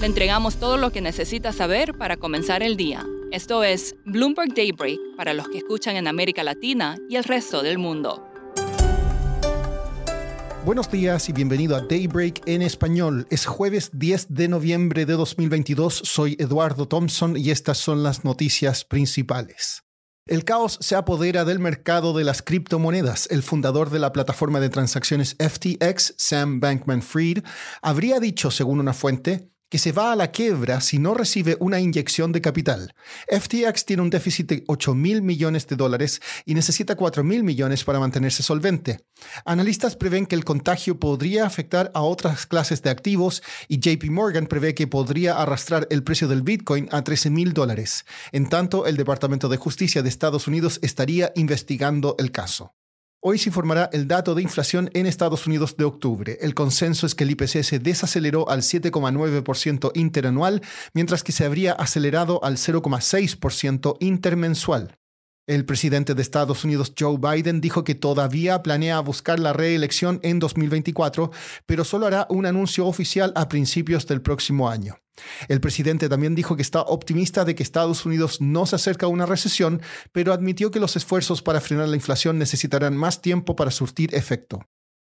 Le entregamos todo lo que necesita saber para comenzar el día. Esto es Bloomberg Daybreak para los que escuchan en América Latina y el resto del mundo. Buenos días y bienvenido a Daybreak en español. Es jueves 10 de noviembre de 2022. Soy Eduardo Thompson y estas son las noticias principales. El caos se apodera del mercado de las criptomonedas. El fundador de la plataforma de transacciones FTX, Sam Bankman Fried, habría dicho, según una fuente, que se va a la quiebra si no recibe una inyección de capital. FTX tiene un déficit de 8 mil millones de dólares y necesita 4 mil millones para mantenerse solvente. Analistas prevén que el contagio podría afectar a otras clases de activos y JP Morgan prevé que podría arrastrar el precio del Bitcoin a 13 mil dólares. En tanto, el Departamento de Justicia de Estados Unidos estaría investigando el caso. Hoy se informará el dato de inflación en Estados Unidos de octubre. El consenso es que el IPC se desaceleró al 7,9% interanual, mientras que se habría acelerado al 0,6% intermensual. El presidente de Estados Unidos, Joe Biden, dijo que todavía planea buscar la reelección en 2024, pero solo hará un anuncio oficial a principios del próximo año. El presidente también dijo que está optimista de que Estados Unidos no se acerca a una recesión, pero admitió que los esfuerzos para frenar la inflación necesitarán más tiempo para surtir efecto.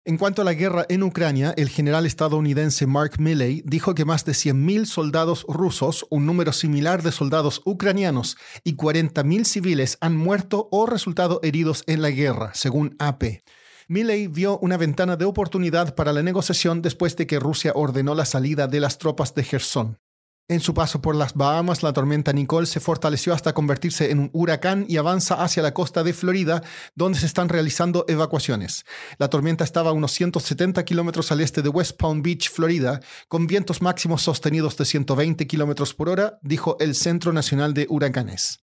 En cuanto a la guerra en Ucrania, el general estadounidense Mark Milley dijo que más de 100.000 soldados rusos, un número similar de soldados ucranianos, y 40.000 civiles han muerto o resultado heridos en la guerra, según AP. Milley vio una ventana de oportunidad para la negociación después de que Rusia ordenó la salida de las tropas de Gerson. En su paso por las Bahamas, la tormenta Nicole se fortaleció hasta convertirse en un huracán y avanza hacia la costa de Florida, donde se están realizando evacuaciones. La tormenta estaba a unos 170 kilómetros al este de West Palm Beach, Florida, con vientos máximos sostenidos de 120 kilómetros por hora, dijo el Centro Nacional de Huracanes.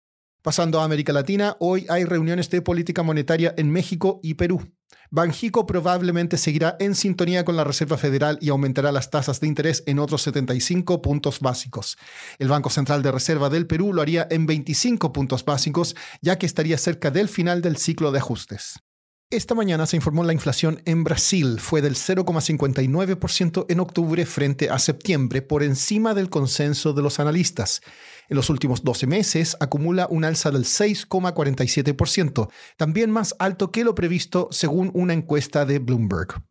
Pasando a América Latina, hoy hay reuniones de política monetaria en México y Perú. Banjico probablemente seguirá en sintonía con la Reserva Federal y aumentará las tasas de interés en otros 75 puntos básicos. El Banco Central de Reserva del Perú lo haría en 25 puntos básicos, ya que estaría cerca del final del ciclo de ajustes. Esta mañana se informó la inflación en Brasil fue del 0,59% en octubre frente a septiembre, por encima del consenso de los analistas. En los últimos 12 meses acumula un alza del 6,47%, también más alto que lo previsto según una encuesta de Bloomberg.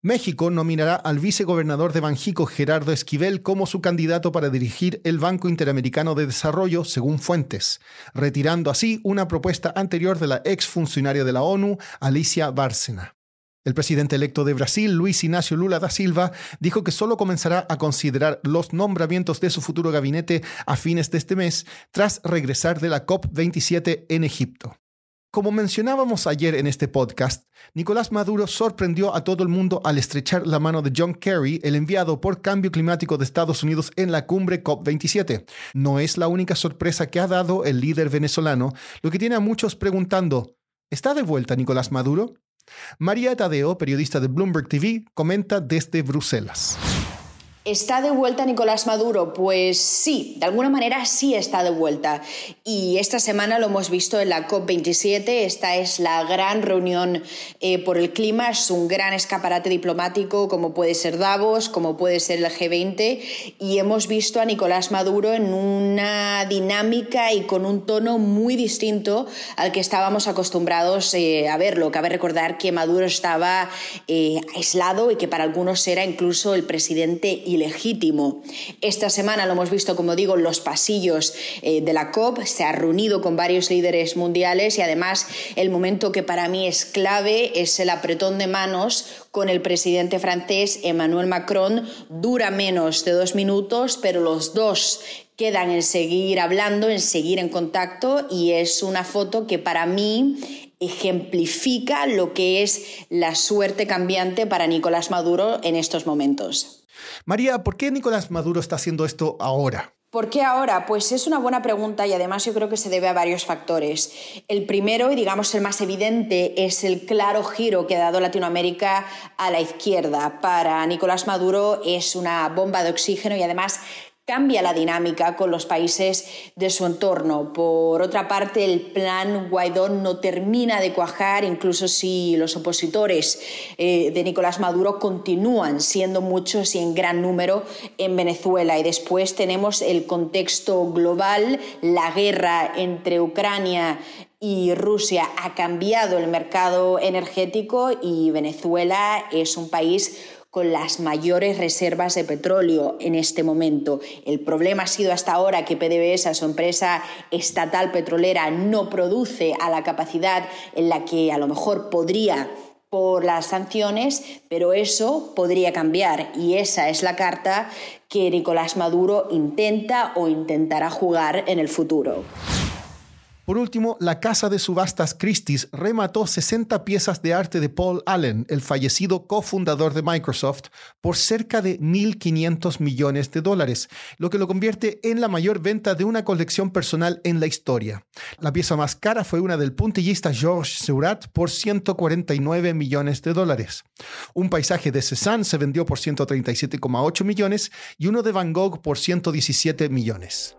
México nominará al vicegobernador de Banjico, Gerardo Esquivel, como su candidato para dirigir el Banco Interamericano de Desarrollo, según fuentes, retirando así una propuesta anterior de la exfuncionaria de la ONU, Alicia Bárcena. El presidente electo de Brasil, Luis Ignacio Lula da Silva, dijo que solo comenzará a considerar los nombramientos de su futuro gabinete a fines de este mes, tras regresar de la COP27 en Egipto. Como mencionábamos ayer en este podcast, Nicolás Maduro sorprendió a todo el mundo al estrechar la mano de John Kerry, el enviado por cambio climático de Estados Unidos en la cumbre COP27. No es la única sorpresa que ha dado el líder venezolano, lo que tiene a muchos preguntando, ¿está de vuelta Nicolás Maduro? María Tadeo, periodista de Bloomberg TV, comenta desde Bruselas. ¿Está de vuelta Nicolás Maduro? Pues sí, de alguna manera sí está de vuelta. Y esta semana lo hemos visto en la COP27. Esta es la gran reunión eh, por el clima. Es un gran escaparate diplomático, como puede ser Davos, como puede ser el G20. Y hemos visto a Nicolás Maduro en una dinámica y con un tono muy distinto al que estábamos acostumbrados eh, a verlo. Cabe recordar que Maduro estaba eh, aislado y que para algunos era incluso el presidente legítimo. Esta semana lo hemos visto, como digo, en los pasillos eh, de la COP, se ha reunido con varios líderes mundiales y además el momento que para mí es clave es el apretón de manos con el presidente francés Emmanuel Macron. Dura menos de dos minutos, pero los dos quedan en seguir hablando, en seguir en contacto y es una foto que para mí ejemplifica lo que es la suerte cambiante para Nicolás Maduro en estos momentos. María, ¿por qué Nicolás Maduro está haciendo esto ahora? ¿Por qué ahora? Pues es una buena pregunta y además yo creo que se debe a varios factores. El primero, y digamos el más evidente, es el claro giro que ha dado Latinoamérica a la izquierda. Para Nicolás Maduro es una bomba de oxígeno y además cambia la dinámica con los países de su entorno. Por otra parte, el plan Guaidó no termina de cuajar, incluso si los opositores eh, de Nicolás Maduro continúan siendo muchos y en gran número en Venezuela. Y después tenemos el contexto global, la guerra entre Ucrania y Rusia ha cambiado el mercado energético y Venezuela es un país las mayores reservas de petróleo en este momento. El problema ha sido hasta ahora que PDVSA, su empresa estatal petrolera, no produce a la capacidad en la que a lo mejor podría por las sanciones, pero eso podría cambiar y esa es la carta que Nicolás Maduro intenta o intentará jugar en el futuro. Por último, la casa de subastas Christie's remató 60 piezas de arte de Paul Allen, el fallecido cofundador de Microsoft, por cerca de 1.500 millones de dólares, lo que lo convierte en la mayor venta de una colección personal en la historia. La pieza más cara fue una del puntillista Georges Seurat por 149 millones de dólares. Un paisaje de Cézanne se vendió por 137,8 millones y uno de Van Gogh por 117 millones.